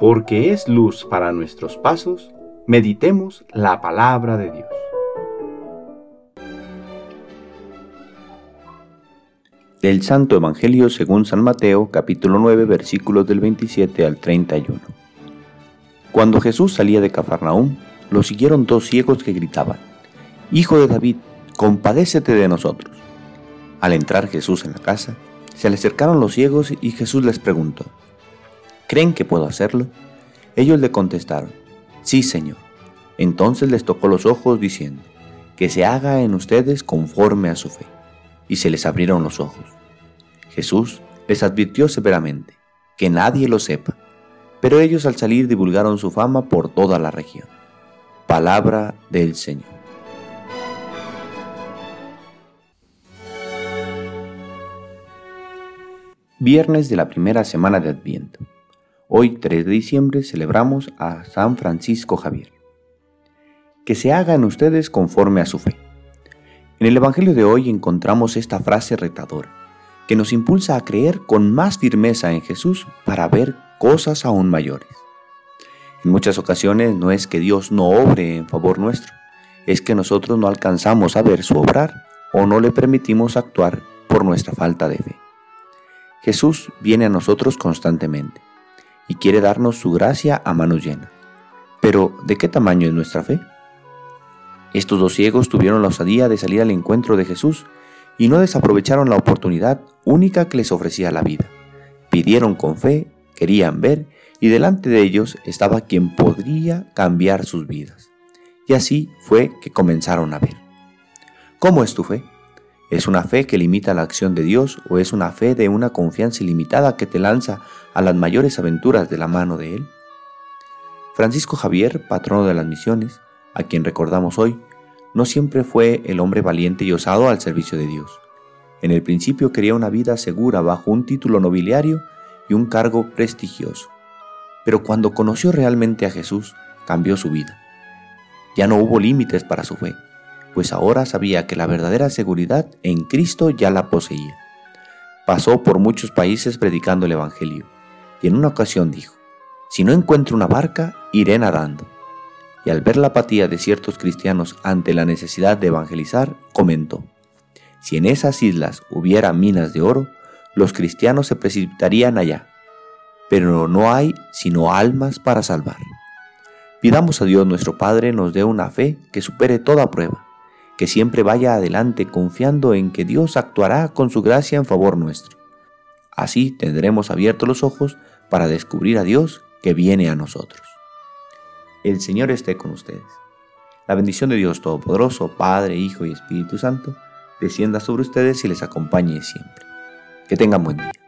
porque es luz para nuestros pasos, meditemos la palabra de Dios. Del Santo Evangelio según San Mateo, capítulo 9, versículos del 27 al 31. Cuando Jesús salía de Cafarnaúm, lo siguieron dos ciegos que gritaban, Hijo de David, compadécete de nosotros. Al entrar Jesús en la casa, se le acercaron los ciegos y Jesús les preguntó, ¿Creen que puedo hacerlo? Ellos le contestaron, Sí, Señor. Entonces les tocó los ojos diciendo, Que se haga en ustedes conforme a su fe. Y se les abrieron los ojos. Jesús les advirtió severamente, que nadie lo sepa. Pero ellos al salir divulgaron su fama por toda la región. Palabra del Señor. Viernes de la primera semana de Adviento. Hoy, 3 de diciembre, celebramos a San Francisco Javier. Que se haga en ustedes conforme a su fe. En el Evangelio de hoy encontramos esta frase retadora, que nos impulsa a creer con más firmeza en Jesús para ver cosas aún mayores. En muchas ocasiones no es que Dios no obre en favor nuestro, es que nosotros no alcanzamos a ver su obrar o no le permitimos actuar por nuestra falta de fe. Jesús viene a nosotros constantemente y quiere darnos su gracia a manos llenas. Pero, ¿de qué tamaño es nuestra fe? Estos dos ciegos tuvieron la osadía de salir al encuentro de Jesús y no desaprovecharon la oportunidad única que les ofrecía la vida. Pidieron con fe, querían ver y delante de ellos estaba quien podría cambiar sus vidas. Y así fue que comenzaron a ver. ¿Cómo es tu fe? ¿Es una fe que limita la acción de Dios o es una fe de una confianza ilimitada que te lanza a las mayores aventuras de la mano de Él? Francisco Javier, patrono de las misiones, a quien recordamos hoy, no siempre fue el hombre valiente y osado al servicio de Dios. En el principio quería una vida segura bajo un título nobiliario y un cargo prestigioso. Pero cuando conoció realmente a Jesús, cambió su vida. Ya no hubo límites para su fe pues ahora sabía que la verdadera seguridad en Cristo ya la poseía. Pasó por muchos países predicando el Evangelio, y en una ocasión dijo, si no encuentro una barca, iré nadando. Y al ver la apatía de ciertos cristianos ante la necesidad de evangelizar, comentó, si en esas islas hubiera minas de oro, los cristianos se precipitarían allá, pero no hay sino almas para salvar. Pidamos a Dios nuestro Padre nos dé una fe que supere toda prueba que siempre vaya adelante confiando en que Dios actuará con su gracia en favor nuestro. Así tendremos abiertos los ojos para descubrir a Dios que viene a nosotros. El Señor esté con ustedes. La bendición de Dios Todopoderoso, Padre, Hijo y Espíritu Santo, descienda sobre ustedes y les acompañe siempre. Que tengan buen día.